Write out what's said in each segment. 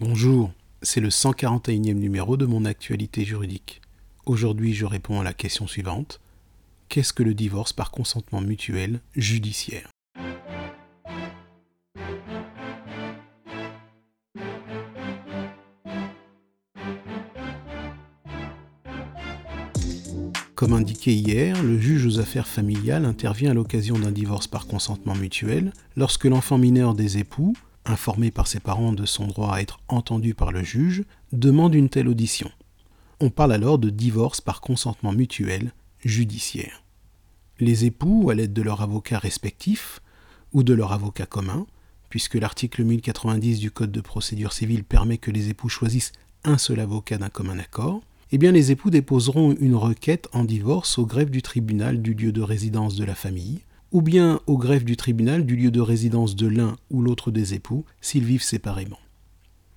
Bonjour, c'est le 141e numéro de mon actualité juridique. Aujourd'hui, je réponds à la question suivante. Qu'est-ce que le divorce par consentement mutuel judiciaire? Comme indiqué hier, le juge aux affaires familiales intervient à l'occasion d'un divorce par consentement mutuel lorsque l'enfant mineur des époux informé par ses parents de son droit à être entendu par le juge, demande une telle audition. On parle alors de divorce par consentement mutuel judiciaire. Les époux, à l'aide de leur avocat respectif ou de leur avocat commun, puisque l'article 1090 du Code de procédure civile permet que les époux choisissent un seul avocat d'un commun accord, eh bien les époux déposeront une requête en divorce au greffe du tribunal du lieu de résidence de la famille, ou bien au greffe du tribunal du lieu de résidence de l'un ou l'autre des époux s'ils vivent séparément.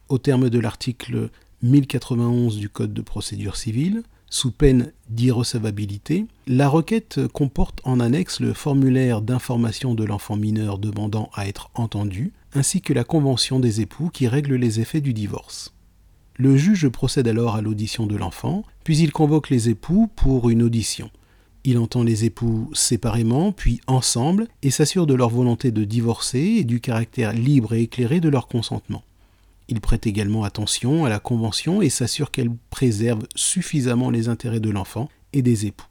Au terme de l'article 1091 du Code de procédure civile, sous peine d'irrecevabilité, la requête comporte en annexe le formulaire d'information de l'enfant mineur demandant à être entendu, ainsi que la convention des époux qui règle les effets du divorce. Le juge procède alors à l'audition de l'enfant, puis il convoque les époux pour une audition. Il entend les époux séparément, puis ensemble, et s'assure de leur volonté de divorcer et du caractère libre et éclairé de leur consentement. Il prête également attention à la Convention et s'assure qu'elle préserve suffisamment les intérêts de l'enfant et des époux.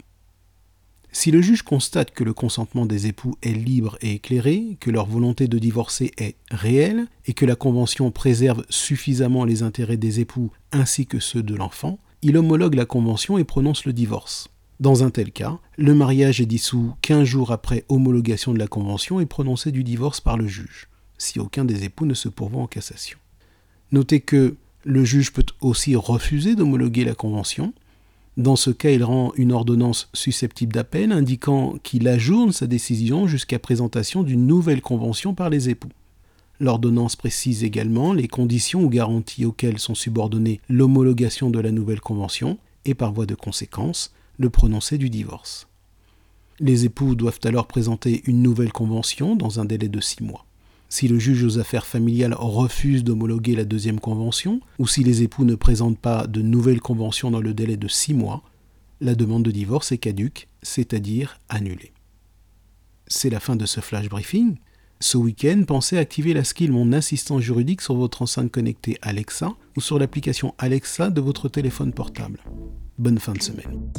Si le juge constate que le consentement des époux est libre et éclairé, que leur volonté de divorcer est réelle et que la Convention préserve suffisamment les intérêts des époux ainsi que ceux de l'enfant, il homologue la Convention et prononce le divorce. Dans un tel cas, le mariage est dissous 15 jours après homologation de la convention et prononcé du divorce par le juge, si aucun des époux ne se pourvoit en cassation. Notez que le juge peut aussi refuser d'homologuer la convention. Dans ce cas, il rend une ordonnance susceptible d'appel indiquant qu'il ajourne sa décision jusqu'à présentation d'une nouvelle convention par les époux. L'ordonnance précise également les conditions ou garanties auxquelles sont subordonnées l'homologation de la nouvelle convention et par voie de conséquence, le prononcé du divorce. Les époux doivent alors présenter une nouvelle convention dans un délai de six mois. Si le juge aux affaires familiales refuse d'homologuer la deuxième convention, ou si les époux ne présentent pas de nouvelle convention dans le délai de six mois, la demande de divorce est caduque, c'est-à-dire annulée. C'est la fin de ce flash briefing. Ce week-end, pensez activer la skill Mon assistant juridique sur votre enceinte connectée Alexa ou sur l'application Alexa de votre téléphone portable. Bonne fin de semaine.